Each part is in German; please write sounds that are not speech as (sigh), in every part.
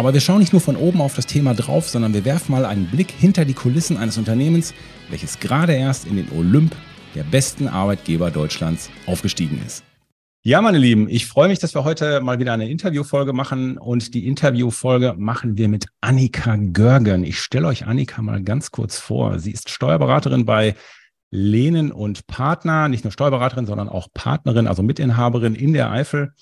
Aber wir schauen nicht nur von oben auf das Thema drauf, sondern wir werfen mal einen Blick hinter die Kulissen eines Unternehmens, welches gerade erst in den Olymp der besten Arbeitgeber Deutschlands aufgestiegen ist. Ja, meine Lieben, ich freue mich, dass wir heute mal wieder eine Interviewfolge machen und die Interviewfolge machen wir mit Annika Görgen. Ich stelle euch Annika mal ganz kurz vor. Sie ist Steuerberaterin bei Lehnen und Partner, nicht nur Steuerberaterin, sondern auch Partnerin, also Mitinhaberin in der Eifel,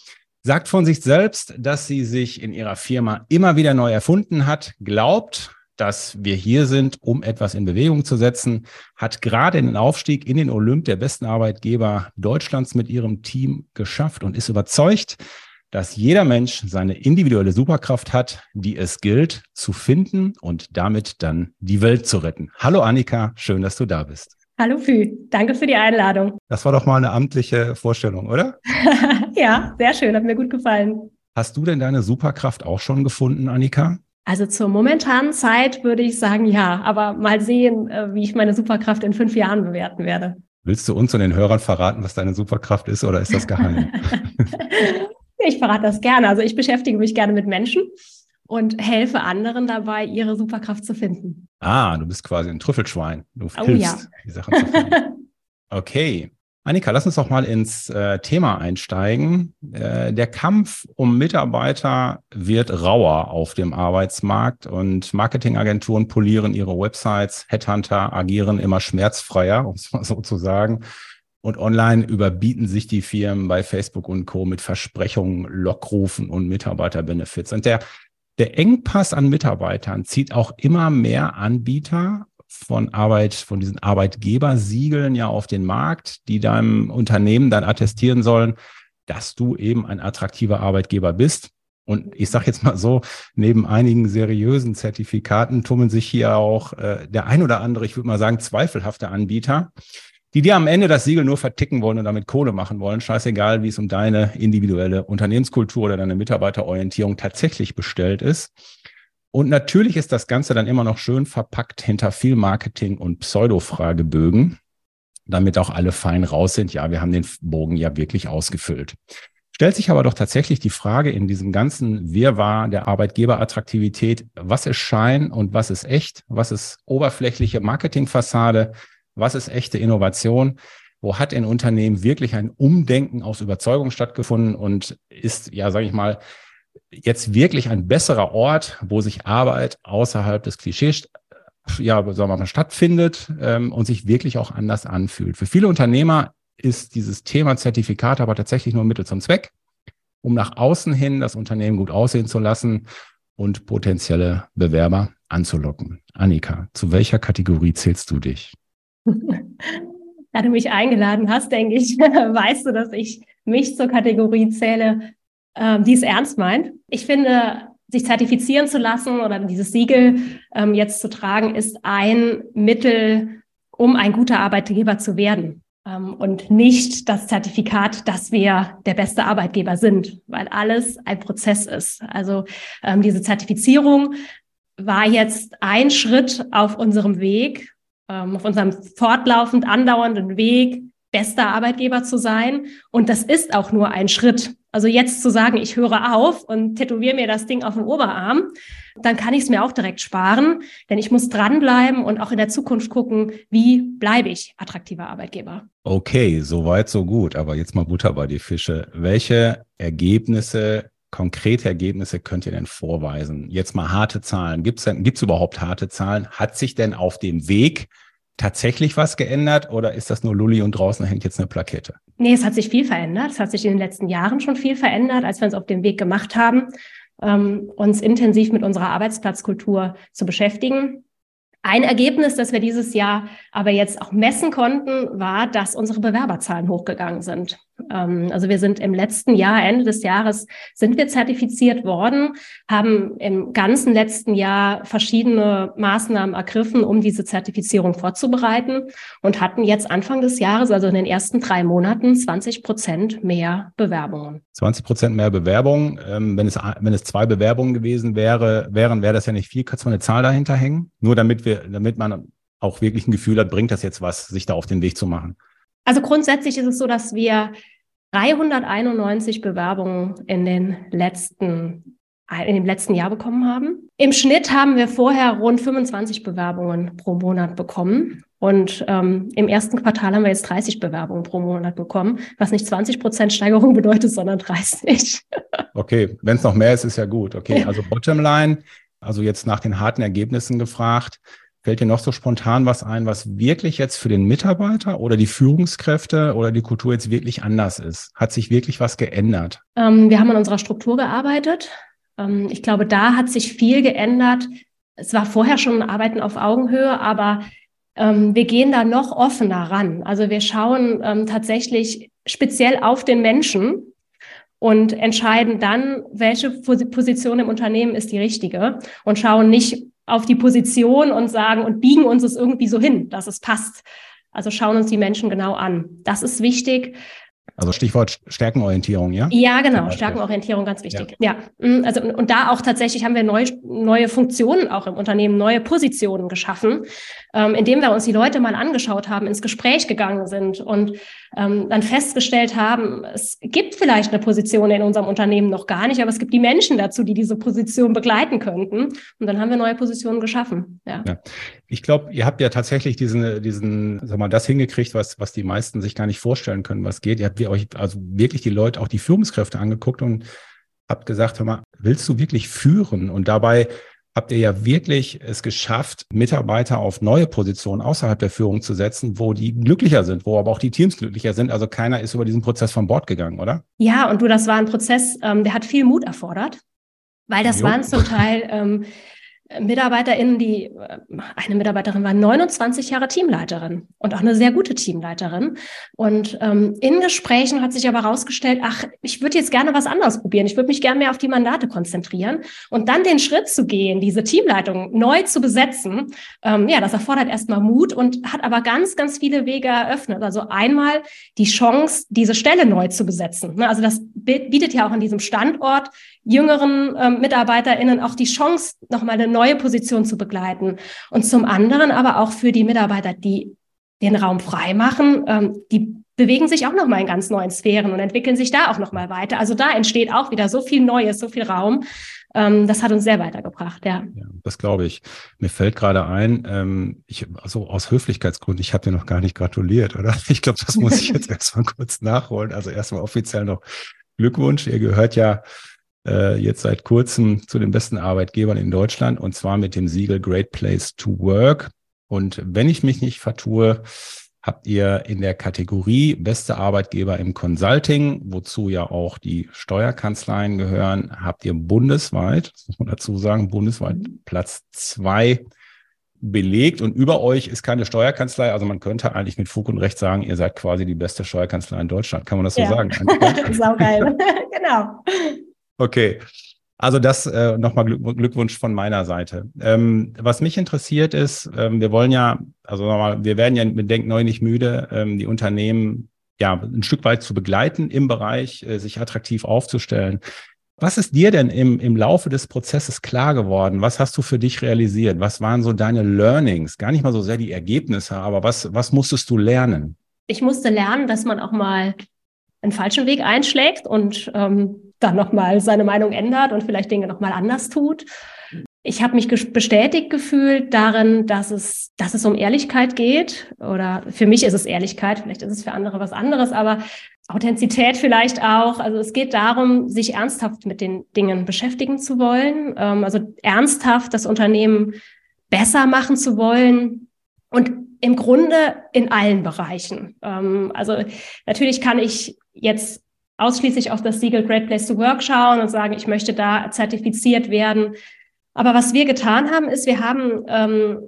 sagt von sich selbst, dass sie sich in ihrer Firma immer wieder neu erfunden hat, glaubt, dass wir hier sind, um etwas in Bewegung zu setzen, hat gerade den Aufstieg in den Olymp der besten Arbeitgeber Deutschlands mit ihrem Team geschafft und ist überzeugt, dass jeder Mensch seine individuelle Superkraft hat, die es gilt zu finden und damit dann die Welt zu retten. Hallo Annika, schön, dass du da bist. Hallo Fü, danke für die Einladung. Das war doch mal eine amtliche Vorstellung, oder? (laughs) ja, sehr schön, hat mir gut gefallen. Hast du denn deine Superkraft auch schon gefunden, Annika? Also zur momentanen Zeit würde ich sagen ja, aber mal sehen, äh, wie ich meine Superkraft in fünf Jahren bewerten werde. Willst du uns und den Hörern verraten, was deine Superkraft ist oder ist das geheim? (laughs) ich verrate das gerne. Also ich beschäftige mich gerne mit Menschen und helfe anderen dabei, ihre Superkraft zu finden. Ah, du bist quasi ein Trüffelschwein. Du oh, hilfst, ja. die Sachen zu finden. (laughs) Okay. Annika, lass uns doch mal ins äh, Thema einsteigen. Äh, der Kampf um Mitarbeiter wird rauer auf dem Arbeitsmarkt und Marketingagenturen polieren ihre Websites, Headhunter agieren immer schmerzfreier, (laughs) um es mal so zu sagen. Und online überbieten sich die Firmen bei Facebook und Co. mit Versprechungen, Lockrufen und Mitarbeiterbenefits. Und der der Engpass an Mitarbeitern zieht auch immer mehr Anbieter von Arbeit, von diesen Arbeitgebersiegeln ja auf den Markt, die deinem Unternehmen dann attestieren sollen, dass du eben ein attraktiver Arbeitgeber bist. Und ich sage jetzt mal so, neben einigen seriösen Zertifikaten tummeln sich hier auch äh, der ein oder andere, ich würde mal sagen, zweifelhafte Anbieter, die dir am Ende das Siegel nur verticken wollen und damit Kohle machen wollen, scheißegal, wie es um deine individuelle Unternehmenskultur oder deine Mitarbeiterorientierung tatsächlich bestellt ist. Und natürlich ist das Ganze dann immer noch schön verpackt hinter viel Marketing und Pseudo-Fragebögen, damit auch alle fein raus sind. Ja, wir haben den Bogen ja wirklich ausgefüllt. Stellt sich aber doch tatsächlich die Frage in diesem ganzen Wirrwarr der Arbeitgeberattraktivität, was ist Schein und was ist echt? Was ist oberflächliche Marketingfassade? Was ist echte Innovation? Wo hat in Unternehmen wirklich ein Umdenken aus Überzeugung stattgefunden und ist, ja, sage ich mal, jetzt wirklich ein besserer Ort, wo sich Arbeit außerhalb des Klischees ja, sagen wir mal, stattfindet ähm, und sich wirklich auch anders anfühlt. Für viele Unternehmer ist dieses Thema Zertifikat aber tatsächlich nur Mittel zum Zweck, um nach außen hin das Unternehmen gut aussehen zu lassen und potenzielle Bewerber anzulocken. Annika, zu welcher Kategorie zählst du dich? (laughs) da du mich eingeladen hast, denke ich, (laughs) weißt du, dass ich mich zur Kategorie zähle, ähm, die es ernst meint. Ich finde, sich zertifizieren zu lassen oder dieses Siegel ähm, jetzt zu tragen, ist ein Mittel, um ein guter Arbeitgeber zu werden. Ähm, und nicht das Zertifikat, dass wir der beste Arbeitgeber sind, weil alles ein Prozess ist. Also diese Zertifizierung war jetzt ein Schritt auf unserem Weg, ähm, auf unserem fortlaufend andauernden Weg, bester Arbeitgeber zu sein. Und das ist auch nur ein Schritt. Also jetzt zu sagen, ich höre auf und tätowiere mir das Ding auf den Oberarm, dann kann ich es mir auch direkt sparen, denn ich muss dranbleiben und auch in der Zukunft gucken, wie bleibe ich attraktiver Arbeitgeber. Okay, soweit, so gut. Aber jetzt mal Butter bei die Fische. Welche Ergebnisse konkrete Ergebnisse könnt ihr denn vorweisen? Jetzt mal harte Zahlen. Gibt es überhaupt harte Zahlen? Hat sich denn auf dem Weg tatsächlich was geändert oder ist das nur Lulli und draußen hängt jetzt eine Plakette? Nee, es hat sich viel verändert. Es hat sich in den letzten Jahren schon viel verändert, als wir uns auf dem Weg gemacht haben, ähm, uns intensiv mit unserer Arbeitsplatzkultur zu beschäftigen. Ein Ergebnis, das wir dieses Jahr aber jetzt auch messen konnten, war, dass unsere Bewerberzahlen hochgegangen sind. Ähm, also wir sind im letzten Jahr, Ende des Jahres, sind wir zertifiziert worden, haben im ganzen letzten Jahr verschiedene Maßnahmen ergriffen, um diese Zertifizierung vorzubereiten und hatten jetzt Anfang des Jahres, also in den ersten drei Monaten, 20 Prozent mehr Bewerbungen. 20 Prozent mehr Bewerbungen. Ähm, wenn, es, wenn es zwei Bewerbungen gewesen wäre, wären, wäre das ja nicht viel. Kannst du eine Zahl dahinter hängen? Nur damit wir, damit man auch wirklich ein Gefühl hat, bringt das jetzt was, sich da auf den Weg zu machen? Also grundsätzlich ist es so, dass wir 391 Bewerbungen in den letzten in dem letzten Jahr bekommen haben. Im Schnitt haben wir vorher rund 25 Bewerbungen pro Monat bekommen. Und ähm, im ersten Quartal haben wir jetzt 30 Bewerbungen pro Monat bekommen, was nicht 20 Prozent Steigerung (laughs) bedeutet, sondern 30. Okay, wenn es noch mehr ist, ist ja gut. Okay, (laughs) also Bottomline, also jetzt nach den harten Ergebnissen gefragt. Fällt dir noch so spontan was ein, was wirklich jetzt für den Mitarbeiter oder die Führungskräfte oder die Kultur jetzt wirklich anders ist? Hat sich wirklich was geändert? Ähm, wir haben an unserer Struktur gearbeitet. Ähm, ich glaube, da hat sich viel geändert. Es war vorher schon ein Arbeiten auf Augenhöhe, aber ähm, wir gehen da noch offener ran. Also wir schauen ähm, tatsächlich speziell auf den Menschen und entscheiden dann, welche Position im Unternehmen ist die richtige und schauen nicht auf die Position und sagen und biegen uns es irgendwie so hin, dass es passt. Also schauen uns die Menschen genau an. Das ist wichtig. Also Stichwort Stärkenorientierung, ja? Ja, genau, Stärkenorientierung, ganz wichtig. Ja, ja. Mm, also und da auch tatsächlich haben wir neue, neue Funktionen auch im Unternehmen, neue Positionen geschaffen, ähm, indem wir uns die Leute mal angeschaut haben, ins Gespräch gegangen sind und ähm, dann festgestellt haben, es gibt vielleicht eine Position in unserem Unternehmen noch gar nicht, aber es gibt die Menschen dazu, die diese Position begleiten könnten. Und dann haben wir neue Positionen geschaffen. Ja. ja. Ich glaube, ihr habt ja tatsächlich diesen, diesen, sag mal, das hingekriegt, was, was die meisten sich gar nicht vorstellen können, was geht. Ihr habt euch also wirklich die Leute, auch die Führungskräfte angeguckt und habt gesagt, hör mal, willst du wirklich führen? Und dabei habt ihr ja wirklich es geschafft, Mitarbeiter auf neue Positionen außerhalb der Führung zu setzen, wo die glücklicher sind, wo aber auch die Teams glücklicher sind. Also keiner ist über diesen Prozess von Bord gegangen, oder? Ja, und du, das war ein Prozess, ähm, der hat viel Mut erfordert, weil das jo. waren zum Teil ähm, MitarbeiterInnen, die, äh, eine Mitarbeiterin war 29 Jahre Teamleiterin und auch eine sehr gute Teamleiterin. Und ähm, in Gesprächen hat sich aber herausgestellt, ach, ich würde jetzt gerne was anderes probieren. Ich würde mich gerne mehr auf die Mandate konzentrieren. Und dann den Schritt zu gehen, diese Teamleitung neu zu besetzen, ähm, ja, das erfordert erstmal Mut und hat aber ganz, ganz viele Wege eröffnet. Also einmal die Chance, diese Stelle neu zu besetzen. Ne, also das bietet ja auch an diesem Standort jüngeren ähm, MitarbeiterInnen auch die Chance, nochmal eine neue Position zu begleiten. Und zum anderen aber auch für die Mitarbeiter, die den Raum frei machen, ähm, die bewegen sich auch nochmal in ganz neuen Sphären und entwickeln sich da auch nochmal weiter. Also da entsteht auch wieder so viel Neues, so viel Raum. Ähm, das hat uns sehr weitergebracht, ja. ja das glaube ich. Mir fällt gerade ein, ähm, ich, also aus Höflichkeitsgründen, ich habe dir noch gar nicht gratuliert, oder? (laughs) Ich glaube, das muss ich jetzt (laughs) erstmal kurz nachholen. Also erstmal offiziell noch Glückwunsch. Ihr gehört ja äh, jetzt seit kurzem zu den besten Arbeitgebern in Deutschland und zwar mit dem Siegel Great Place to Work. Und wenn ich mich nicht vertue, habt ihr in der Kategorie beste Arbeitgeber im Consulting, wozu ja auch die Steuerkanzleien gehören, habt ihr bundesweit, das muss man dazu sagen, bundesweit Platz zwei belegt und über euch ist keine Steuerkanzlei. Also man könnte eigentlich mit Fug und Recht sagen, ihr seid quasi die beste Steuerkanzlei in Deutschland. Kann man das so ja. sagen? (laughs) Saugeil. (laughs) genau. Okay. Also das äh, nochmal Glückwunsch von meiner Seite. Ähm, was mich interessiert ist, ähm, wir wollen ja, also nochmal, wir werden ja mit Denk neu nicht müde, ähm, die Unternehmen ja ein Stück weit zu begleiten im Bereich, äh, sich attraktiv aufzustellen. Was ist dir denn im, im Laufe des Prozesses klar geworden? Was hast du für dich realisiert? Was waren so deine Learnings? Gar nicht mal so sehr die Ergebnisse, aber was, was musstest du lernen? Ich musste lernen, dass man auch mal einen falschen Weg einschlägt und ähm, dann nochmal seine Meinung ändert und vielleicht Dinge nochmal anders tut. Ich habe mich bestätigt gefühlt darin, dass es, dass es um Ehrlichkeit geht. Oder für mich ist es Ehrlichkeit, vielleicht ist es für andere was anderes, aber Authentizität vielleicht auch. Also es geht darum, sich ernsthaft mit den Dingen beschäftigen zu wollen. Ähm, also ernsthaft das Unternehmen besser machen zu wollen. Und im Grunde in allen Bereichen. Ähm, also natürlich kann ich jetzt ausschließlich auf das Siegel Great Place to Work schauen und sagen, ich möchte da zertifiziert werden. Aber was wir getan haben, ist, wir haben ähm,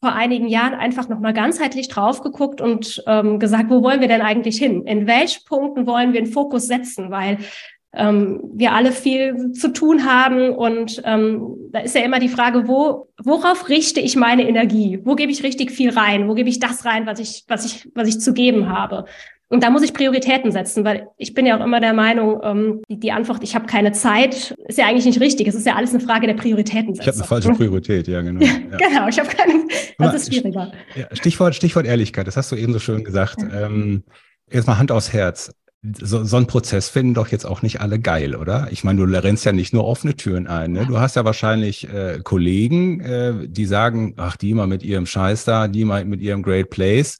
vor einigen Jahren einfach nochmal ganzheitlich drauf geguckt und ähm, gesagt, wo wollen wir denn eigentlich hin? In welchen Punkten wollen wir den Fokus setzen? Weil ähm, wir alle viel zu tun haben und ähm, da ist ja immer die Frage, wo, worauf richte ich meine Energie? Wo gebe ich richtig viel rein? Wo gebe ich das rein, was ich, was ich, was ich zu geben habe? Und da muss ich Prioritäten setzen, weil ich bin ja auch immer der Meinung, ähm, die, die Antwort, ich habe keine Zeit, ist ja eigentlich nicht richtig. Es ist ja alles eine Frage der Prioritäten. Ich habe eine falsche (laughs) Priorität, ja, genau. Ja. genau, ich habe keine, das ist schwieriger. Stichwort, Stichwort Ehrlichkeit, das hast du eben so schön gesagt. Ja. Ähm, jetzt mal Hand aufs Herz so, so ein Prozess finden doch jetzt auch nicht alle geil, oder? Ich meine, du rennst ja nicht nur offene Türen ein. Ne? Du hast ja wahrscheinlich äh, Kollegen, äh, die sagen, ach, die mal mit ihrem Scheiß da, die mal mit ihrem Great Place.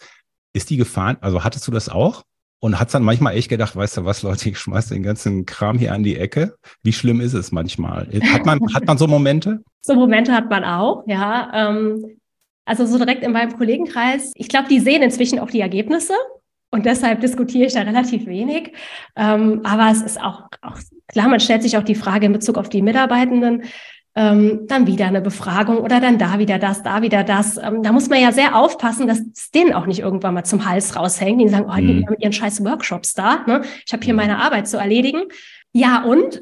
Ist die gefahren? Also hattest du das auch? Und hat's dann manchmal echt gedacht, weißt du was, Leute, ich schmeiß den ganzen Kram hier an die Ecke. Wie schlimm ist es manchmal? Hat man, hat man so Momente? So Momente hat man auch, ja. Ähm, also so direkt in meinem Kollegenkreis. Ich glaube, die sehen inzwischen auch die Ergebnisse. Und deshalb diskutiere ich da relativ wenig. Ähm, aber es ist auch, auch, klar, man stellt sich auch die Frage in Bezug auf die Mitarbeitenden, ähm, dann wieder eine Befragung oder dann da wieder das, da wieder das. Ähm, da muss man ja sehr aufpassen, dass es denen auch nicht irgendwann mal zum Hals raushängt. Die sagen, oh, die mhm. haben ihren scheiß Workshops da. Ne? Ich habe hier mhm. meine Arbeit zu erledigen. Ja, und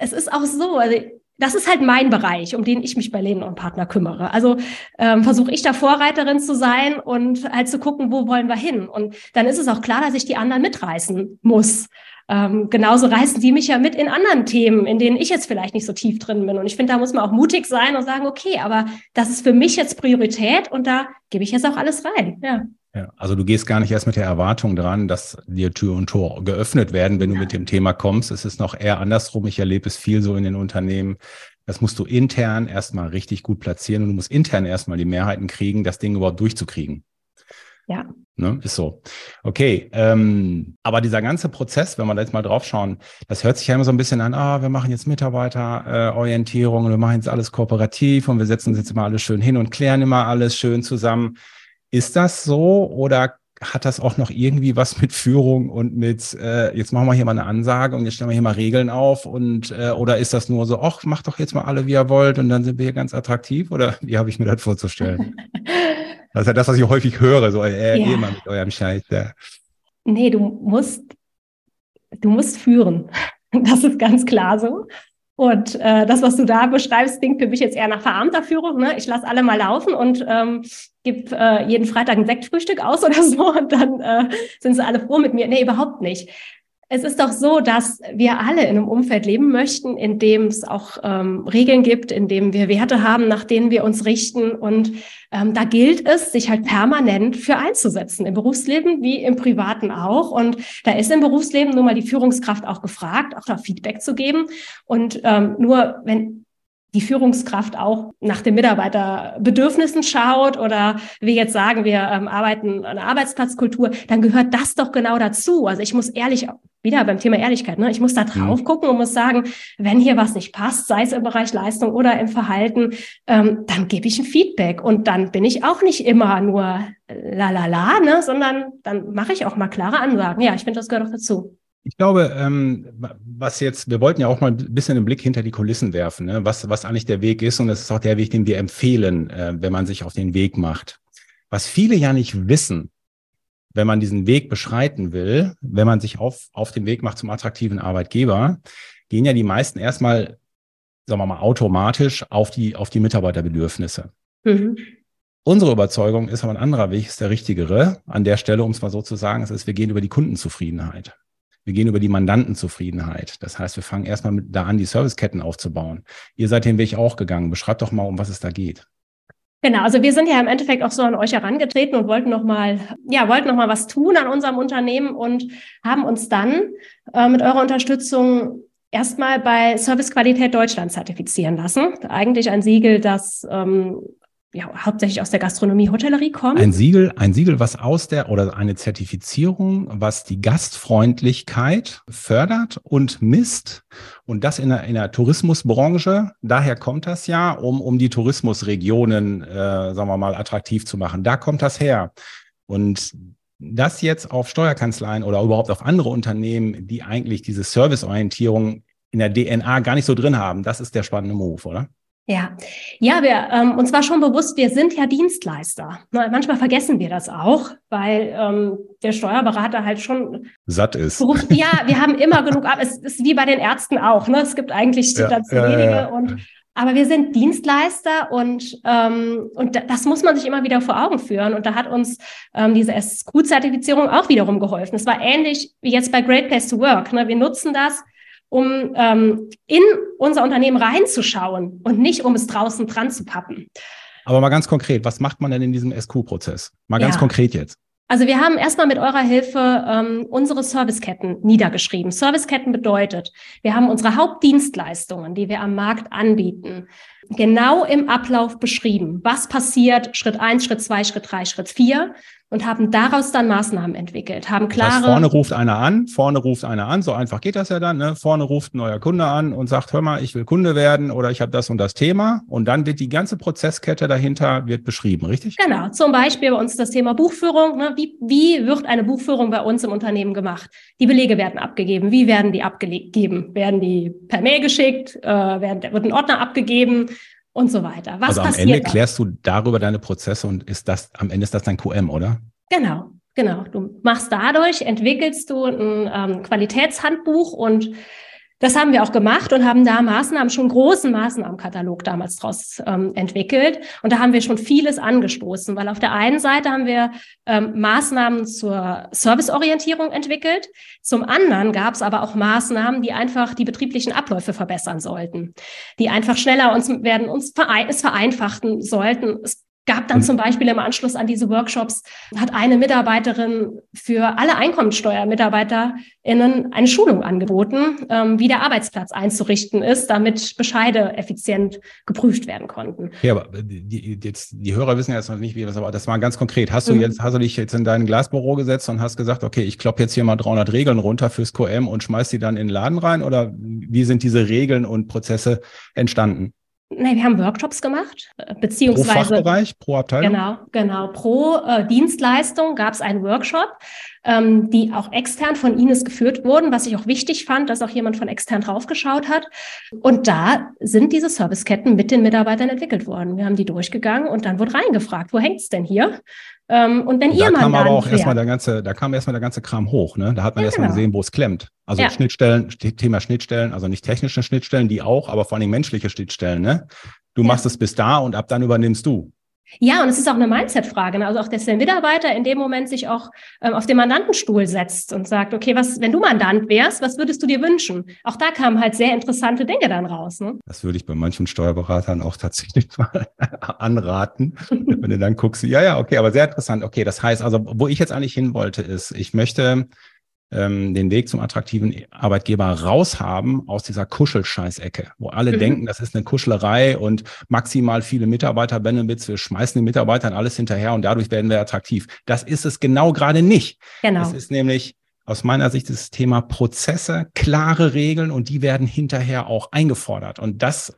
es ist auch so, also das ist halt mein Bereich, um den ich mich bei Lehnen und Partner kümmere. Also ähm, versuche ich da Vorreiterin zu sein und halt zu gucken, wo wollen wir hin. Und dann ist es auch klar, dass ich die anderen mitreißen muss. Ähm, genauso reißen die mich ja mit in anderen Themen, in denen ich jetzt vielleicht nicht so tief drin bin. Und ich finde, da muss man auch mutig sein und sagen, okay, aber das ist für mich jetzt Priorität und da gebe ich jetzt auch alles rein. Ja. Ja, also du gehst gar nicht erst mit der Erwartung dran, dass dir Tür und Tor geöffnet werden, wenn du mit dem Thema kommst. Es ist noch eher andersrum. Ich erlebe es viel so in den Unternehmen. Das musst du intern erstmal richtig gut platzieren und du musst intern erstmal die Mehrheiten kriegen, das Ding überhaupt durchzukriegen. Ja. Ne, ist so. Okay, ähm, aber dieser ganze Prozess, wenn wir da jetzt mal drauf schauen, das hört sich ja immer so ein bisschen an, ah, wir machen jetzt Mitarbeiterorientierung äh, wir machen jetzt alles kooperativ und wir setzen uns jetzt immer alles schön hin und klären immer alles schön zusammen. Ist das so oder hat das auch noch irgendwie was mit Führung und mit, äh, jetzt machen wir hier mal eine Ansage und jetzt stellen wir hier mal Regeln auf und äh, oder ist das nur so, ach, macht doch jetzt mal alle, wie ihr wollt und dann sind wir hier ganz attraktiv oder (laughs) wie habe ich mir das vorzustellen? (laughs) das ist ja das, was ich häufig höre, so, äh, ja. mal mit eurem Scheiß. Ja. Nee, du musst, du musst führen. (laughs) Das ist ganz klar so. Und äh, das, was du da beschreibst, klingt für mich jetzt eher nach verarmter Führung. Ne? Ich lasse alle mal laufen und ähm, gebe äh, jeden Freitag ein Sektfrühstück aus (laughs) oder so und dann äh, sind sie alle froh mit mir. Nee, überhaupt nicht. Es ist doch so, dass wir alle in einem Umfeld leben möchten, in dem es auch ähm, Regeln gibt, in dem wir Werte haben, nach denen wir uns richten. Und ähm, da gilt es, sich halt permanent für einzusetzen, im Berufsleben wie im Privaten auch. Und da ist im Berufsleben nun mal die Führungskraft auch gefragt, auch da Feedback zu geben. Und ähm, nur wenn die Führungskraft auch nach den Mitarbeiterbedürfnissen schaut oder wir jetzt sagen, wir ähm, arbeiten an der Arbeitsplatzkultur, dann gehört das doch genau dazu. Also ich muss ehrlich, wieder beim Thema Ehrlichkeit, ne, ich muss da drauf mhm. gucken und muss sagen, wenn hier was nicht passt, sei es im Bereich Leistung oder im Verhalten, ähm, dann gebe ich ein Feedback und dann bin ich auch nicht immer nur la la la, ne, sondern dann mache ich auch mal klare Ansagen. Ja, ich finde, das gehört auch dazu. Ich glaube, ähm, was jetzt, wir wollten ja auch mal ein bisschen den Blick hinter die Kulissen werfen, ne? was, was eigentlich der Weg ist. Und das ist auch der Weg, den wir empfehlen, äh, wenn man sich auf den Weg macht. Was viele ja nicht wissen, wenn man diesen Weg beschreiten will, wenn man sich auf, auf den Weg macht zum attraktiven Arbeitgeber, gehen ja die meisten erstmal, sagen wir mal, automatisch auf die, auf die Mitarbeiterbedürfnisse. Mhm. Unsere Überzeugung ist aber ein anderer Weg, ist der richtigere. An der Stelle, um es mal so zu sagen, ist, wir gehen über die Kundenzufriedenheit. Wir gehen über die Mandantenzufriedenheit. Das heißt, wir fangen erstmal mit da an, die Serviceketten aufzubauen. Ihr seid den Weg auch gegangen. Beschreibt doch mal, um was es da geht. Genau, also wir sind ja im Endeffekt auch so an euch herangetreten und wollten noch mal, ja, wollten noch mal was tun an unserem Unternehmen und haben uns dann äh, mit eurer Unterstützung erstmal bei Servicequalität Deutschland zertifizieren lassen. Eigentlich ein Siegel, das ähm, ja, hauptsächlich aus der Gastronomie, Hotellerie kommt. Ein Siegel, ein Siegel, was aus der oder eine Zertifizierung, was die Gastfreundlichkeit fördert und misst. Und das in der, in der Tourismusbranche. Daher kommt das ja, um, um die Tourismusregionen, äh, sagen wir mal, attraktiv zu machen. Da kommt das her. Und das jetzt auf Steuerkanzleien oder überhaupt auf andere Unternehmen, die eigentlich diese Serviceorientierung in der DNA gar nicht so drin haben, das ist der spannende Move, oder? Ja, ja, wir ähm, uns war schon bewusst, wir sind ja Dienstleister. Manchmal vergessen wir das auch, weil ähm, der Steuerberater halt schon satt ist. Beruft, ja, (laughs) wir haben immer genug ab. Es ist wie bei den Ärzten auch. Ne? Es gibt eigentlich ja, dazu ja, wenige ja, und aber wir sind Dienstleister und, ähm, und das muss man sich immer wieder vor Augen führen. Und da hat uns ähm, diese SQ-Zertifizierung auch wiederum geholfen. Es war ähnlich wie jetzt bei Great Place to Work. Ne? Wir nutzen das, um ähm, in unser Unternehmen reinzuschauen und nicht, um es draußen dran zu pappen. Aber mal ganz konkret, was macht man denn in diesem SQ-Prozess? Mal ganz ja. konkret jetzt. Also wir haben erstmal mit eurer Hilfe ähm, unsere Serviceketten niedergeschrieben. Serviceketten bedeutet, wir haben unsere Hauptdienstleistungen, die wir am Markt anbieten, genau im Ablauf beschrieben. Was passiert Schritt eins, Schritt zwei, Schritt drei, Schritt vier und haben daraus dann Maßnahmen entwickelt, haben klare. Das vorne ruft einer an, vorne ruft einer an, so einfach geht das ja dann. Ne? Vorne ruft ein neuer Kunde an und sagt, hör mal, ich will Kunde werden oder ich habe das und das Thema. Und dann wird die ganze Prozesskette dahinter wird beschrieben, richtig? Genau. Zum Beispiel bei uns das Thema Buchführung. Ne? Wie, wie wird eine Buchführung bei uns im Unternehmen gemacht? Die Belege werden abgegeben. Wie werden die abgegeben? Werden die per Mail geschickt? Äh, werden, wird ein Ordner abgegeben? Und so weiter. Was also am Ende dann? klärst du darüber deine Prozesse und ist das, am Ende ist das dein QM, oder? Genau, genau. Du machst dadurch, entwickelst du ein ähm, Qualitätshandbuch und das haben wir auch gemacht und haben da Maßnahmen, schon großen Maßnahmenkatalog damals draus ähm, entwickelt. Und da haben wir schon vieles angestoßen, weil auf der einen Seite haben wir ähm, Maßnahmen zur Serviceorientierung entwickelt. Zum anderen gab es aber auch Maßnahmen, die einfach die betrieblichen Abläufe verbessern sollten, die einfach schneller uns werden, uns verein, es vereinfachten sollten. Es gab dann zum Beispiel im Anschluss an diese Workshops, hat eine Mitarbeiterin für alle EinkommensteuermitarbeiterInnen eine Schulung angeboten, ähm, wie der Arbeitsplatz einzurichten ist, damit Bescheide effizient geprüft werden konnten. Ja, aber die, jetzt, die Hörer wissen jetzt noch nicht, wie das war. Das war ganz konkret. Hast du mhm. jetzt, hast du dich jetzt in dein Glasbüro gesetzt und hast gesagt, okay, ich klopp jetzt hier mal 300 Regeln runter fürs QM und schmeiß die dann in den Laden rein? Oder wie sind diese Regeln und Prozesse entstanden? Nee, wir haben Workshops gemacht, äh, beziehungsweise. Pro Fachbereich, pro Abteilung? Genau, genau. Pro äh, Dienstleistung gab es einen Workshop, ähm, die auch extern von Ines geführt wurden, was ich auch wichtig fand, dass auch jemand von extern draufgeschaut hat. Und da sind diese Serviceketten mit den Mitarbeitern entwickelt worden. Wir haben die durchgegangen und dann wurde reingefragt, wo hängt's denn hier? Ähm, und wenn und ihr da kam aber auch erstmal der ganze, da kam erstmal der ganze Kram hoch, ne? Da hat man ja, erstmal genau. gesehen, wo es klemmt. Also ja. Schnittstellen, Thema Schnittstellen, also nicht technische Schnittstellen, die auch, aber vor allem menschliche Schnittstellen, ne? Du ja. machst es bis da und ab dann übernimmst du. Ja, und es ist auch eine Mindset-Frage. Ne? Also auch, dass der Mitarbeiter in dem Moment sich auch ähm, auf den Mandantenstuhl setzt und sagt, okay, was, wenn du Mandant wärst, was würdest du dir wünschen? Auch da kamen halt sehr interessante Dinge dann raus. Ne? Das würde ich bei manchen Steuerberatern auch tatsächlich (laughs) mal anraten, wenn du dann guckst. Ja, ja, okay, aber sehr interessant. Okay, das heißt also, wo ich jetzt eigentlich hin wollte, ist, ich möchte ähm, den Weg zum attraktiven Arbeitgeber raushaben aus dieser Kuschelscheißecke, wo alle mhm. denken, das ist eine Kuschlerei und maximal viele Mitarbeiter Benefits, wir schmeißen den Mitarbeitern alles hinterher und dadurch werden wir attraktiv. Das ist es genau gerade nicht. Genau. Es ist nämlich aus meiner Sicht das Thema Prozesse, klare Regeln und die werden hinterher auch eingefordert. Und das,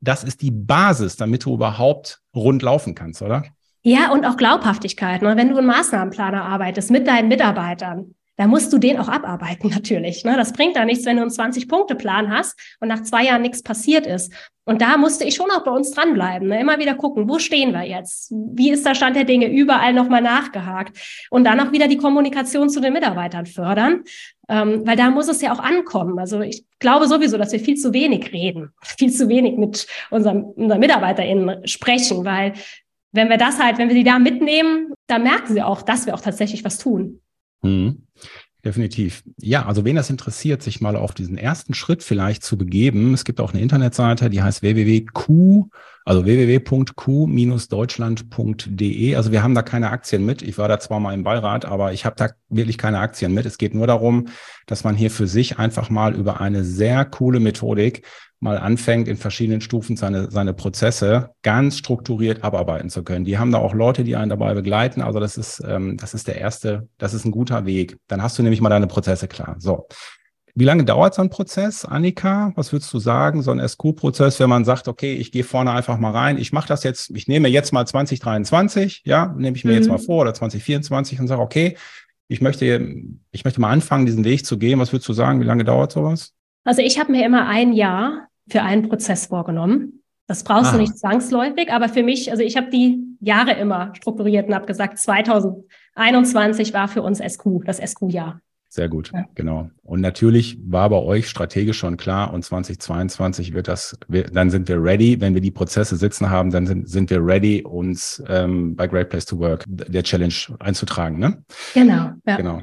das ist die Basis, damit du überhaupt rund laufen kannst, oder? Ja, und auch Glaubhaftigkeit. Ne? Wenn du einen Maßnahmenplaner arbeitest mit deinen Mitarbeitern, da musst du den auch abarbeiten (laughs) natürlich. Ne? Das bringt da nichts, wenn du einen 20-Punkte-Plan hast und nach zwei Jahren nichts passiert ist. Und da musste ich schon auch bei uns dranbleiben, ne? immer wieder gucken, wo stehen wir jetzt? Wie ist der Stand der Dinge? Überall nochmal nachgehakt. Und dann auch wieder die Kommunikation zu den Mitarbeitern fördern, ähm, weil da muss es ja auch ankommen. Also ich glaube sowieso, dass wir viel zu wenig reden, (laughs) viel zu wenig mit unseren, unseren MitarbeiterInnen sprechen, weil wenn wir das halt, wenn wir sie da mitnehmen, dann merken sie auch, dass wir auch tatsächlich was tun. Mhm. Definitiv. Ja, also wen das interessiert, sich mal auf diesen ersten Schritt vielleicht zu begeben. Es gibt auch eine Internetseite, die heißt www.q, also www.q-deutschland.de. Also wir haben da keine Aktien mit. Ich war da zwar mal im Beirat, aber ich habe da wirklich keine Aktien mit. Es geht nur darum, dass man hier für sich einfach mal über eine sehr coole Methodik mal anfängt, in verschiedenen Stufen seine, seine Prozesse ganz strukturiert abarbeiten zu können. Die haben da auch Leute, die einen dabei begleiten. Also das ist, ähm, das ist der erste, das ist ein guter Weg. Dann hast du nämlich mal deine Prozesse klar. So. Wie lange dauert so ein Prozess, Annika? Was würdest du sagen, so ein SQ-Prozess, wenn man sagt, okay, ich gehe vorne einfach mal rein, ich mache das jetzt, ich nehme jetzt mal 2023, ja, nehme ich mir mhm. jetzt mal vor, oder 2024 und sage, okay, ich möchte, ich möchte mal anfangen, diesen Weg zu gehen. Was würdest du sagen, wie lange dauert sowas? Also ich habe mir immer ein Jahr für einen Prozess vorgenommen. Das brauchst ah. du nicht zwangsläufig, aber für mich, also ich habe die Jahre immer strukturiert und habe gesagt, 2021 war für uns SQ, das SQ-Jahr. Sehr gut, ja. genau. Und natürlich war bei euch strategisch schon klar, und 2022 wird das, dann sind wir ready. Wenn wir die Prozesse sitzen haben, dann sind, sind wir ready, uns ähm, bei Great Place to Work der Challenge einzutragen. Ne? Genau. Ja. Genau.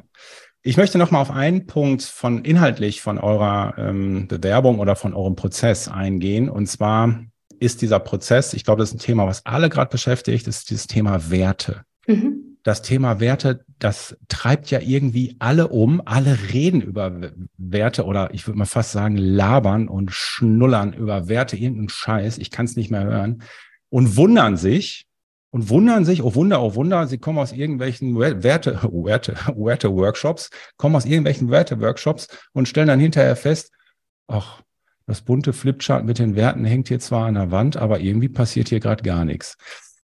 Ich möchte noch mal auf einen Punkt von inhaltlich von eurer ähm, Bewerbung oder von eurem Prozess eingehen. Und zwar ist dieser Prozess, ich glaube, das ist ein Thema, was alle gerade beschäftigt, ist dieses Thema Werte. Mhm. Das Thema Werte, das treibt ja irgendwie alle um. Alle reden über Werte oder ich würde mal fast sagen, labern und schnullern über Werte, irgendeinen Scheiß. Ich kann es nicht mehr hören. Und wundern sich, und wundern sich, oh Wunder, oh Wunder, sie kommen aus irgendwelchen Werte, Werte, (laughs) Werte-Workshops, kommen aus irgendwelchen Werte-Workshops und stellen dann hinterher fest, ach, das bunte Flipchart mit den Werten hängt hier zwar an der Wand, aber irgendwie passiert hier gerade gar nichts.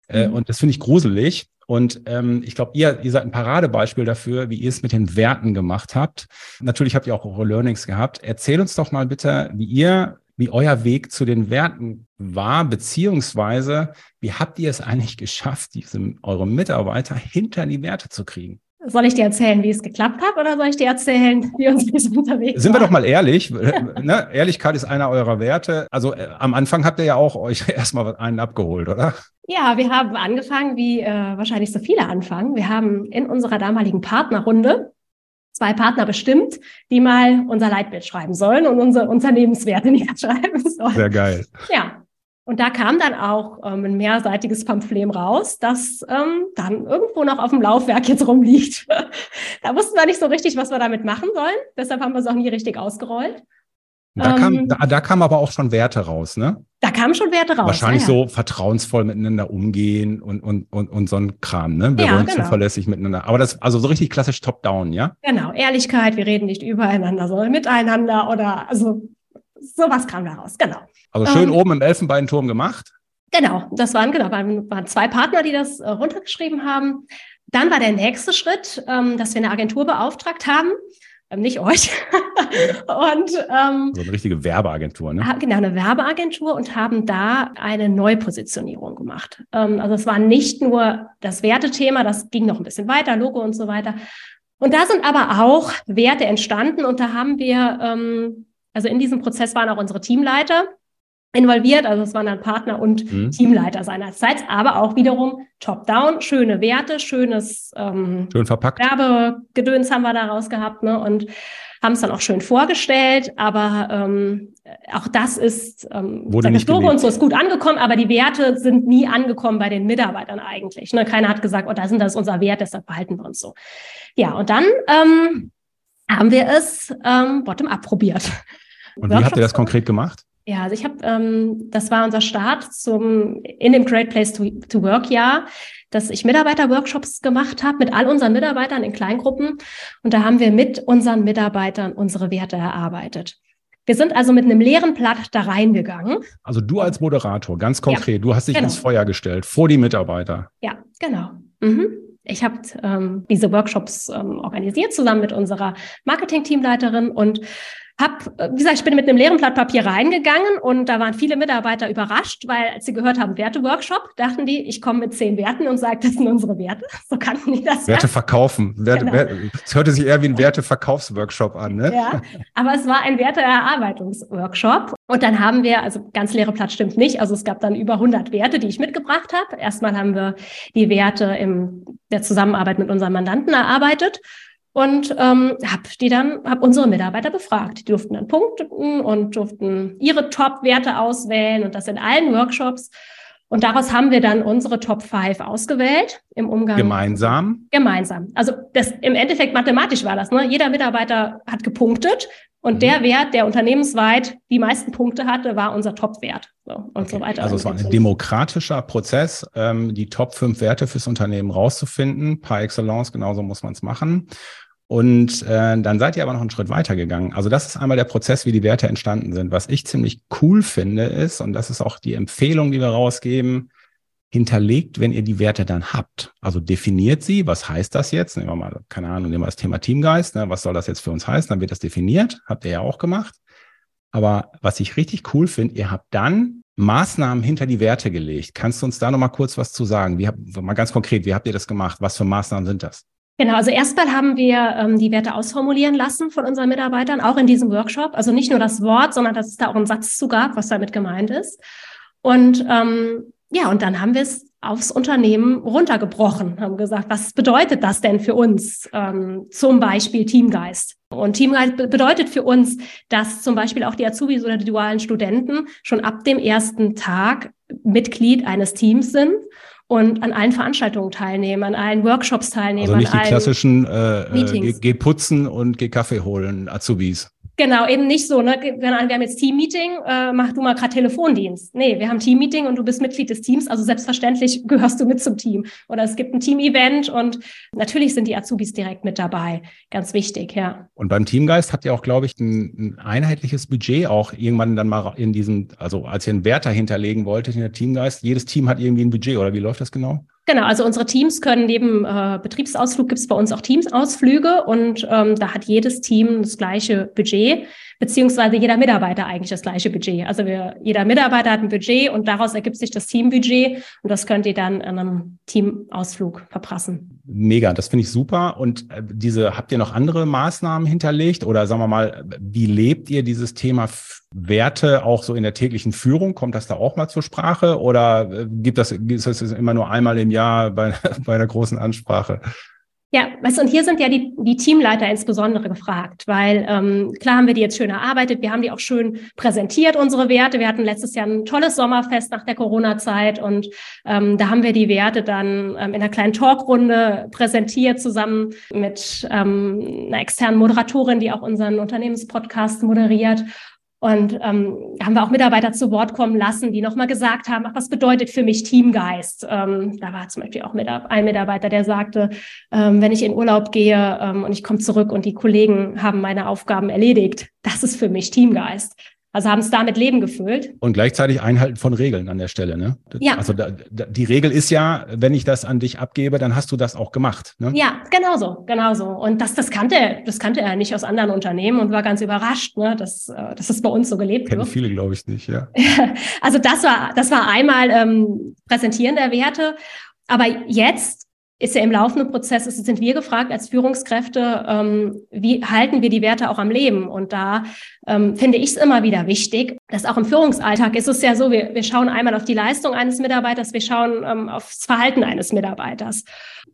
Äh, mhm. und das finde ich gruselig. Und ähm, ich glaube, ihr, ihr seid ein Paradebeispiel dafür, wie ihr es mit den Werten gemacht habt. Natürlich habt ihr auch eure Learnings gehabt. Erzähl uns doch mal bitte, wie ihr, wie euer Weg zu den Werten war, beziehungsweise wie habt ihr es eigentlich geschafft, diese, eure Mitarbeiter hinter die Werte zu kriegen? Soll ich dir erzählen, wie es geklappt hat, oder soll ich dir erzählen, (laughs) wie uns das unterwegs Sind wir doch mal ehrlich. (laughs) ne? Ehrlichkeit ist einer eurer Werte. Also äh, am Anfang habt ihr ja auch euch (laughs) erstmal einen abgeholt, oder? Ja, wir haben angefangen, wie äh, wahrscheinlich so viele anfangen. Wir haben in unserer damaligen Partnerrunde zwei Partner bestimmt, die mal unser Leitbild schreiben sollen und unsere Unternehmenswerte (laughs) niederschreiben sollen. Sehr geil. Ja, und da kam dann auch ähm, ein mehrseitiges Pamphlet raus, das ähm, dann irgendwo noch auf dem Laufwerk jetzt rumliegt. (laughs) da wussten wir nicht so richtig, was wir damit machen sollen. Deshalb haben wir es auch nie richtig ausgerollt. Da, ähm, kam, da, da kamen aber auch schon Werte raus, ne? Da kamen schon Werte raus. Wahrscheinlich ja, ja. so vertrauensvoll miteinander umgehen und, und, und, und so ein Kram, ne? Wir ja, wollen genau. zuverlässig miteinander. Aber das, also so richtig klassisch top-down, ja? Genau. Ehrlichkeit, wir reden nicht übereinander, sondern miteinander oder, also sowas kam da raus, genau. Also schön ähm, oben im Elfenbeinturm gemacht. Genau, das waren, genau, waren, waren zwei Partner, die das äh, runtergeschrieben haben. Dann war der nächste Schritt, ähm, dass wir eine Agentur beauftragt haben. Ähm, nicht euch. (laughs) und ähm, so eine richtige Werbeagentur, ne? Genau, eine Werbeagentur und haben da eine Neupositionierung gemacht. Ähm, also es war nicht nur das Wertethema, das ging noch ein bisschen weiter, Logo und so weiter. Und da sind aber auch Werte entstanden und da haben wir, ähm, also in diesem Prozess waren auch unsere Teamleiter involviert. Also es waren dann Partner und mhm. Teamleiter seinerseits, aber auch wiederum top-down, schöne Werte, schönes ähm, schön verpackt. Werbegedöns haben wir daraus gehabt ne? und haben es dann auch schön vorgestellt. Aber ähm, auch das ist ähm, Wurde nicht Logo und so ist gut angekommen, aber die Werte sind nie angekommen bei den Mitarbeitern eigentlich. Ne? Keiner hat gesagt, oh, da sind das unser Wert, deshalb verhalten wir uns so. Ja, und dann ähm, haben wir es ähm, bottom-up probiert. Und wie habt ihr das konkret gemacht? Ja, also ich habe, ähm, das war unser Start zum in dem Great Place to, to Work Jahr, dass ich Mitarbeiter-Workshops gemacht habe mit all unseren Mitarbeitern in Kleingruppen und da haben wir mit unseren Mitarbeitern unsere Werte erarbeitet. Wir sind also mit einem leeren Blatt da reingegangen. Also du als Moderator, ganz konkret, ja, du hast dich genau. ins Feuer gestellt vor die Mitarbeiter. Ja, genau. Mhm. Ich habe ähm, diese Workshops ähm, organisiert zusammen mit unserer Marketing-Teamleiterin und hab, wie gesagt, ich bin mit einem leeren Blatt Papier reingegangen und da waren viele Mitarbeiter überrascht, weil als sie gehört haben, Werte-Workshop, dachten die, ich komme mit zehn Werten und sage, das sind unsere Werte. (laughs) So kannten die das. Werte verkaufen. Werte, genau. Werte, es hörte sich eher wie ein Werte-Verkaufsworkshop an, ne? Ja, aber es war ein Werte-Erarbeitungsworkshop. Und dann haben wir, also ganz leere Blatt stimmt nicht, also es gab dann über 100 Werte, die ich mitgebracht habe. Erstmal haben wir die Werte in der Zusammenarbeit mit unseren Mandanten erarbeitet und ähm, habe die dann, habe unsere Mitarbeiter befragt. Die durften dann punkten und durften ihre Top-Werte auswählen und das in allen Workshops. Und daraus haben wir dann unsere Top 5 ausgewählt im Umgang. Gemeinsam? Gemeinsam. Also das im Endeffekt mathematisch war das. Ne? Jeder Mitarbeiter hat gepunktet und mhm. der Wert, der unternehmensweit die meisten Punkte hatte, war unser Top-Wert. So, und okay. so weiter. Also es war ein demokratischer Prozess, ähm, die Top 5 Werte fürs Unternehmen rauszufinden. Par excellence, genauso muss man es machen. Und äh, dann seid ihr aber noch einen Schritt weiter gegangen. Also das ist einmal der Prozess, wie die Werte entstanden sind. Was ich ziemlich cool finde, ist, und das ist auch die Empfehlung, die wir rausgeben, hinterlegt, wenn ihr die Werte dann habt. Also definiert sie, was heißt das jetzt? Nehmen wir mal, keine Ahnung, nehmen wir das Thema Teamgeist, ne? was soll das jetzt für uns heißen? Dann wird das definiert, habt ihr ja auch gemacht. Aber was ich richtig cool finde, ihr habt dann Maßnahmen hinter die Werte gelegt. Kannst du uns da noch mal kurz was zu sagen? Wie, mal ganz konkret, wie habt ihr das gemacht? Was für Maßnahmen sind das? Genau, also erstmal haben wir ähm, die Werte ausformulieren lassen von unseren Mitarbeitern, auch in diesem Workshop. Also nicht nur das Wort, sondern dass es da auch einen Satz zu gab, was damit gemeint ist. Und ähm, ja, und dann haben wir es aufs Unternehmen runtergebrochen, haben gesagt, was bedeutet das denn für uns? Ähm, zum Beispiel Teamgeist. Und Teamgeist bedeutet für uns, dass zum Beispiel auch die Azubis oder die dualen Studenten schon ab dem ersten Tag Mitglied eines Teams sind und an allen Veranstaltungen teilnehmen, an allen Workshops teilnehmen. Also nicht die klassischen äh, äh Meetings. Geh putzen und geh Kaffee holen, Azubis. Genau, eben nicht so, ne? Wir haben jetzt Teammeeting, äh, mach du mal gerade Telefondienst. Nee, wir haben Teammeeting und du bist Mitglied des Teams, also selbstverständlich (laughs) gehörst du mit zum Team. Oder es gibt ein Team-Event und natürlich sind die Azubis direkt mit dabei. Ganz wichtig, ja. Und beim Teamgeist habt ihr auch, glaube ich, ein, ein einheitliches Budget auch irgendwann dann mal in diesem, also als ihr einen Wert dahinter legen wolltet in der Teamgeist, jedes Team hat irgendwie ein Budget, oder wie läuft das genau? Genau, also unsere Teams können neben äh, Betriebsausflug gibt es bei uns auch Teamsausflüge und ähm, da hat jedes Team das gleiche Budget beziehungsweise jeder Mitarbeiter eigentlich das gleiche Budget. Also wir, jeder Mitarbeiter hat ein Budget und daraus ergibt sich das Teambudget und das könnt ihr dann in einem Teamausflug verprassen. Mega, das finde ich super. Und äh, diese, habt ihr noch andere Maßnahmen hinterlegt oder sagen wir mal, wie lebt ihr dieses Thema Werte auch so in der täglichen Führung? Kommt das da auch mal zur Sprache oder äh, gibt das, ist das immer nur einmal im Jahr bei, (laughs) bei einer großen Ansprache? Ja, weißt du, und hier sind ja die, die Teamleiter insbesondere gefragt, weil ähm, klar haben wir die jetzt schön erarbeitet, wir haben die auch schön präsentiert, unsere Werte. Wir hatten letztes Jahr ein tolles Sommerfest nach der Corona-Zeit und ähm, da haben wir die Werte dann ähm, in einer kleinen Talkrunde präsentiert, zusammen mit ähm, einer externen Moderatorin, die auch unseren Unternehmenspodcast moderiert. Und ähm, haben wir auch Mitarbeiter zu Wort kommen lassen, die nochmal gesagt haben, ach, was bedeutet für mich Teamgeist? Ähm, da war zum Beispiel auch ein Mitarbeiter, der sagte, ähm, wenn ich in Urlaub gehe ähm, und ich komme zurück und die Kollegen haben meine Aufgaben erledigt, das ist für mich Teamgeist. Also haben es damit Leben gefüllt. Und gleichzeitig Einhalten von Regeln an der Stelle. Ne? Ja. Also da, da, die Regel ist ja, wenn ich das an dich abgebe, dann hast du das auch gemacht. Ne? Ja, genau so, genau so. Und das, das kannte er, das kannte er nicht aus anderen Unternehmen und war ganz überrascht, ne, dass, äh, dass es bei uns so gelebt Kennen wird. viele, glaube ich, nicht, ja. (laughs) also das war, das war einmal ähm, Präsentieren der Werte. Aber jetzt ist ja im laufenden Prozess, ist, sind wir gefragt als Führungskräfte, ähm, wie halten wir die Werte auch am Leben? Und da ähm, finde ich es immer wieder wichtig, dass auch im Führungsalltag ist es ja so, wir, wir schauen einmal auf die Leistung eines Mitarbeiters, wir schauen ähm, aufs Verhalten eines Mitarbeiters.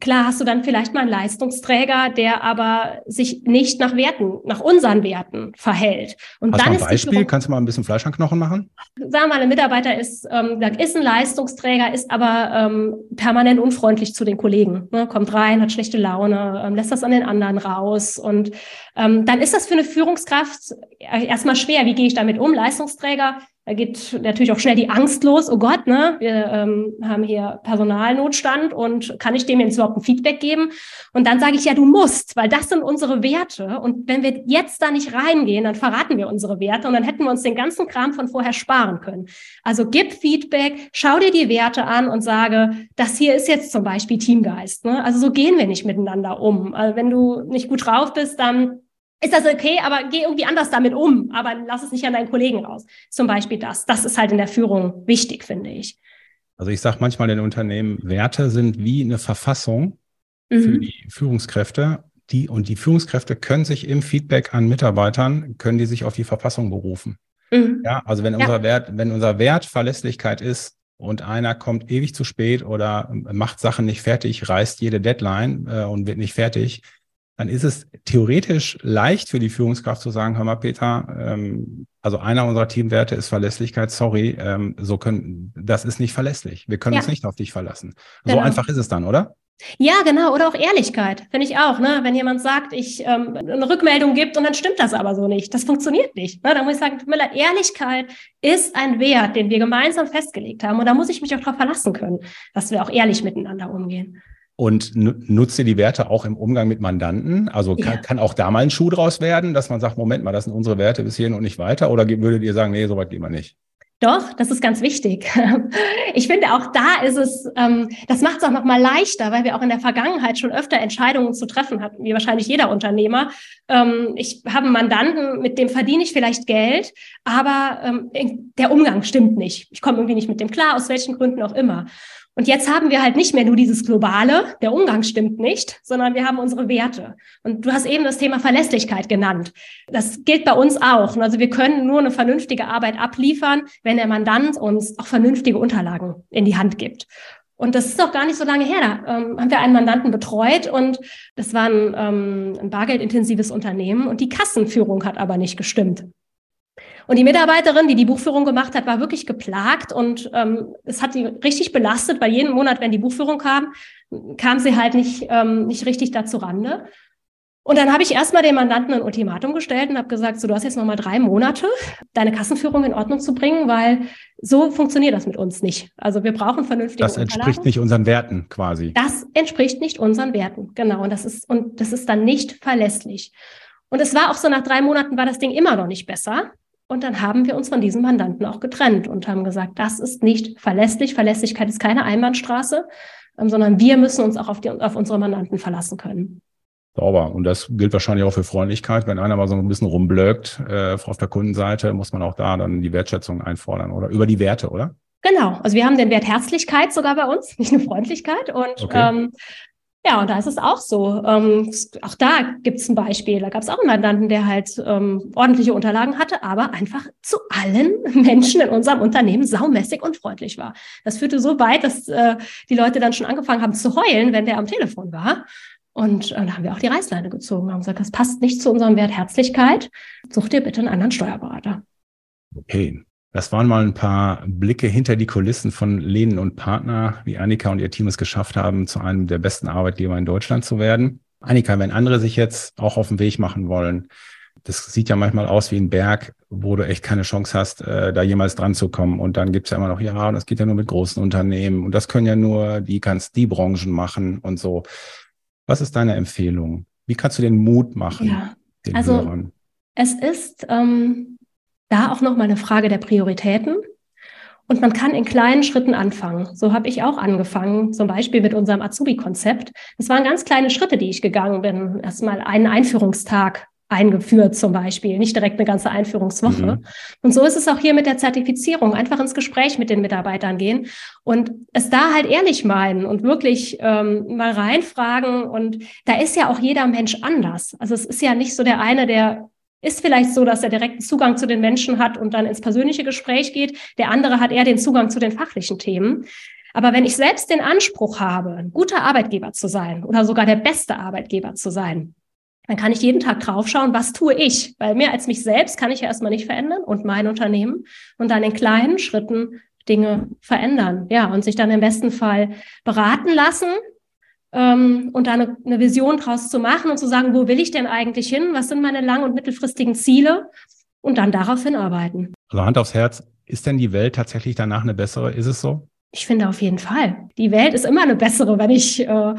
Klar hast du dann vielleicht mal einen Leistungsträger, der aber sich nicht nach Werten, nach unseren Werten verhält. Und hast dann du ein Beispiel? Kannst du mal ein bisschen Fleisch an Knochen machen? Sagen wir mal, ein Mitarbeiter ist, ähm, ist ein Leistungsträger, ist aber ähm, permanent unfreundlich zu den Kollegen. Ne? Kommt rein, hat schlechte Laune, ähm, lässt das an den anderen raus. Und ähm, dann ist das für eine Führungskraft erstmal schwer. Wie gehe ich damit um? Leistungsträger da geht natürlich auch schnell die Angst los. Oh Gott, ne, wir ähm, haben hier Personalnotstand und kann ich dem jetzt überhaupt ein Feedback geben? Und dann sage ich ja, du musst, weil das sind unsere Werte. Und wenn wir jetzt da nicht reingehen, dann verraten wir unsere Werte und dann hätten wir uns den ganzen Kram von vorher sparen können. Also gib Feedback, schau dir die Werte an und sage, das hier ist jetzt zum Beispiel Teamgeist. Ne? Also so gehen wir nicht miteinander um. Also wenn du nicht gut drauf bist, dann ist das okay, aber geh irgendwie anders damit um, aber lass es nicht an deinen Kollegen raus. Zum Beispiel das. Das ist halt in der Führung wichtig, finde ich. Also ich sage manchmal den Unternehmen, Werte sind wie eine Verfassung mhm. für die Führungskräfte. Die, und die Führungskräfte können sich im Feedback an Mitarbeitern, können die sich auf die Verfassung berufen. Mhm. Ja, also wenn ja. unser Wert, wenn unser Wert Verlässlichkeit ist und einer kommt ewig zu spät oder macht Sachen nicht fertig, reißt jede Deadline äh, und wird nicht fertig, dann ist es theoretisch leicht für die Führungskraft zu sagen, hör mal, Peter, ähm, also einer unserer Teamwerte ist Verlässlichkeit, sorry, ähm, so können, das ist nicht verlässlich. Wir können ja. uns nicht auf dich verlassen. Genau. So einfach ist es dann, oder? Ja, genau. Oder auch Ehrlichkeit, finde ich auch. Ne? Wenn jemand sagt, ich ähm, eine Rückmeldung gibt und dann stimmt das aber so nicht. Das funktioniert nicht. Ne? Da muss ich sagen, Müller, Ehrlichkeit ist ein Wert, den wir gemeinsam festgelegt haben. Und da muss ich mich auch darauf verlassen können, dass wir auch ehrlich miteinander umgehen. Und nutzt ihr die Werte auch im Umgang mit Mandanten? Also kann, ja. kann, auch da mal ein Schuh draus werden, dass man sagt, Moment mal, das sind unsere Werte bis hierhin und nicht weiter? Oder würdet ihr sagen, nee, so weit gehen wir nicht? Doch, das ist ganz wichtig. (laughs) Ich finde, auch da ist es, ähm, das macht es auch noch mal leichter, weil wir auch in der Vergangenheit schon öfter Entscheidungen zu treffen hatten, wie wahrscheinlich jeder Unternehmer. Ähm, ich habe einen Mandanten, mit dem verdiene ich vielleicht Geld, aber ähm, der Umgang stimmt nicht. Ich komme irgendwie nicht mit dem klar, aus welchen Gründen auch immer. Und jetzt haben wir halt nicht mehr nur dieses Globale, der Umgang stimmt nicht, sondern wir haben unsere Werte. Und du hast eben das Thema Verlässlichkeit genannt. Das gilt bei uns auch. Also wir können nur eine vernünftige Arbeit abliefern, wenn der Mandant uns auch vernünftige Unterlagen in die Hand gibt. Und das ist auch gar nicht so lange her. Da ähm, haben wir einen Mandanten betreut und das war ein, ähm, ein bargeldintensives Unternehmen und die Kassenführung hat aber nicht gestimmt. Und die Mitarbeiterin, die die Buchführung gemacht hat, war wirklich geplagt und ähm, es hat sie richtig belastet, weil jeden Monat, wenn die Buchführung kam, kam sie halt nicht, ähm, nicht richtig dazu Rande. Und dann habe ich erstmal dem Mandanten ein Ultimatum gestellt und habe gesagt, so, du hast jetzt nochmal drei Monate, deine Kassenführung in Ordnung zu bringen, weil so funktioniert das mit uns nicht. Also wir brauchen vernünftige Das entspricht nicht unseren Werten quasi. Das entspricht nicht unseren Werten, genau. Und das ist, und das ist dann nicht verlässlich. Und es war auch so, nach drei Monaten war das Ding immer noch nicht besser. Und dann haben wir uns von diesem Mandanten auch getrennt und haben gesagt, das ist nicht verlässlich. Verlässlichkeit ist keine Einbahnstraße, ähm, sondern wir müssen uns auch auf, die, auf unsere Mandanten verlassen können. Sauber. Und das gilt wahrscheinlich auch für Freundlichkeit. Wenn einer mal so ein bisschen rumblöckt äh, auf der Kundenseite, muss man auch da dann die Wertschätzung einfordern oder über die Werte, oder? Genau. Also wir haben den Wert Herzlichkeit sogar bei uns, (laughs) nicht nur Freundlichkeit. Und okay. ähm, ja, und da ist es auch so. Ähm, auch da gibt es ein Beispiel. Da gab es auch einen Mandanten, der halt ähm, ordentliche Unterlagen hatte, aber einfach zu allen (laughs) Menschen in unserem Unternehmen saumäßig und freundlich war. Das führte so weit, dass äh, die Leute dann schon angefangen haben zu heulen, wenn der am Telefon war. Und äh, da haben wir auch die Reißleine gezogen haben gesagt, das passt nicht zu unserem Wert Herzlichkeit. Such dir bitte einen anderen Steuerberater. Okay. Das waren mal ein paar Blicke hinter die Kulissen von Lehnen und Partner, wie Annika und ihr Team es geschafft haben, zu einem der besten Arbeitgeber in Deutschland zu werden. Annika, wenn andere sich jetzt auch auf den Weg machen wollen, das sieht ja manchmal aus wie ein Berg, wo du echt keine Chance hast, äh, da jemals dran zu kommen. Und dann gibt's ja immer noch, ja, das geht ja nur mit großen Unternehmen und das können ja nur die kannst die Branchen machen und so. Was ist deine Empfehlung? Wie kannst du den Mut machen? Ja, den also Hörern? es ist ähm, da auch nochmal eine Frage der Prioritäten. Und man kann in kleinen Schritten anfangen. So habe ich auch angefangen, zum Beispiel mit unserem Azubi-Konzept. Das waren ganz kleine Schritte, die ich gegangen bin. Erstmal einen Einführungstag eingeführt zum Beispiel, nicht direkt eine ganze Einführungswoche. Mhm. Und so ist es auch hier mit der Zertifizierung. Einfach ins Gespräch mit den Mitarbeitern gehen und es da halt ehrlich meinen und wirklich ähm, mal reinfragen. Und da ist ja auch jeder Mensch anders. Also es ist ja nicht so der eine, der ist vielleicht so, dass er direkten Zugang zu den Menschen hat und dann ins persönliche Gespräch geht. Der andere hat eher den Zugang zu den fachlichen Themen. Aber wenn ich selbst den Anspruch habe, ein guter Arbeitgeber zu sein oder sogar der beste Arbeitgeber zu sein, dann kann ich jeden Tag draufschauen, was tue ich? Weil mehr als mich selbst kann ich ja erstmal nicht verändern und mein Unternehmen und dann in kleinen Schritten Dinge verändern. Ja, und sich dann im besten Fall beraten lassen, ähm, und da eine, eine Vision draus zu machen und zu sagen, wo will ich denn eigentlich hin? Was sind meine lang- und mittelfristigen Ziele? Und dann daraufhin arbeiten. Also Hand aufs Herz, ist denn die Welt tatsächlich danach eine bessere? Ist es so? Ich finde auf jeden Fall. Die Welt ist immer eine bessere, wenn ich äh,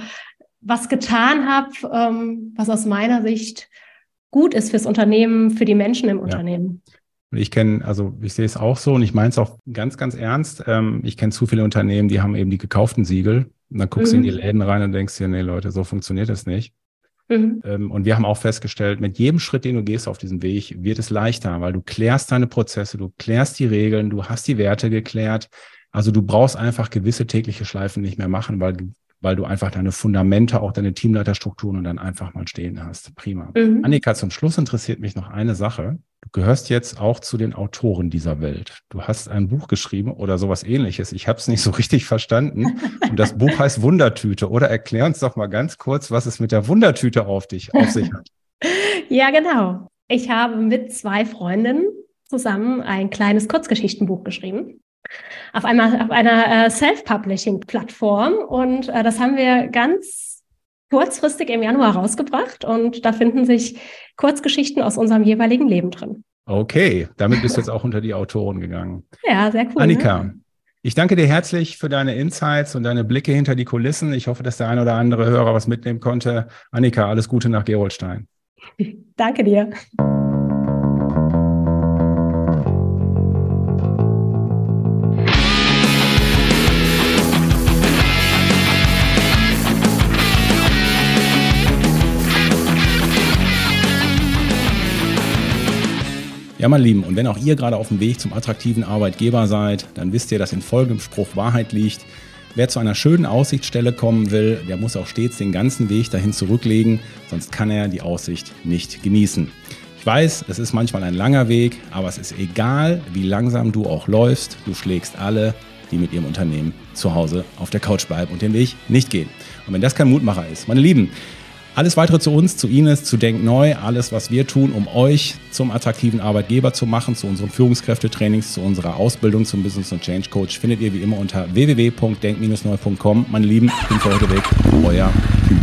was getan habe, ähm, was aus meiner Sicht gut ist fürs Unternehmen, für die Menschen im ja. Unternehmen. Ich kenne, also ich sehe es auch so und ich meine es auch ganz, ganz ernst. Ähm, ich kenne zu viele Unternehmen, die haben eben die gekauften Siegel und dann guckst du in die mhm. Läden rein und denkst dir, nee, Leute, so funktioniert das nicht. Mhm. Ähm, und wir haben auch festgestellt, mit jedem Schritt, den du gehst auf diesem Weg, wird es leichter, weil du klärst deine Prozesse, du klärst die Regeln, du hast die Werte geklärt. Also du brauchst einfach gewisse tägliche Schleifen nicht mehr machen, weil, weil du einfach deine Fundamente, auch deine Teamleiterstrukturen und dann einfach mal stehen hast. Prima. Mhm. Annika, zum Schluss interessiert mich noch eine Sache. Du gehörst jetzt auch zu den Autoren dieser Welt. Du hast ein Buch geschrieben oder sowas ähnliches. Ich habe es nicht so richtig verstanden. (laughs) Und das Buch heißt Wundertüte. Oder erklär uns doch mal ganz kurz, was es mit der Wundertüte auf dich auf sich hat. (laughs) Ja, genau. Ich habe mit zwei Freundinnen zusammen ein kleines Kurzgeschichtenbuch geschrieben. Auf, einmal, auf einer äh, Self-Publishing-Plattform. Und äh, das haben wir ganz kurzfristig im Januar rausgebracht. Und da finden sich Kurzgeschichten aus unserem jeweiligen Leben drin. Okay, damit bist du jetzt auch unter die Autoren gegangen. (laughs) Ja, sehr cool. Annika, ne? ich danke dir herzlich für deine Insights und deine Blicke hinter die Kulissen. Ich hoffe, dass der ein oder andere Hörer was mitnehmen konnte. Annika, alles Gute nach Gerolstein. (laughs) danke dir. Ja, mein Lieben, und wenn auch ihr gerade auf dem Weg zum attraktiven Arbeitgeber seid, dann wisst ihr, dass in folgendem Spruch Wahrheit liegt. Wer zu einer schönen Aussichtsstelle kommen will, der muss auch stets den ganzen Weg dahin zurücklegen, sonst kann er die Aussicht nicht genießen. Ich weiß, es ist manchmal ein langer Weg, aber es ist egal, wie langsam du auch läufst, du schlägst alle, die mit ihrem Unternehmen zu Hause auf der Couch bleiben und den Weg nicht gehen. Und wenn das kein Mutmacher ist, meine Lieben, alles weitere zu uns, zu Ines, zu Denk Neu, alles, was wir tun, um euch zum attraktiven Arbeitgeber zu machen, zu unseren Führungskräftetrainings, zu unserer Ausbildung zum Business und Change Coach, findet ihr wie immer unter www.denk-neu.com. Meine Lieben, ich bin für heute weg. Euer Typ.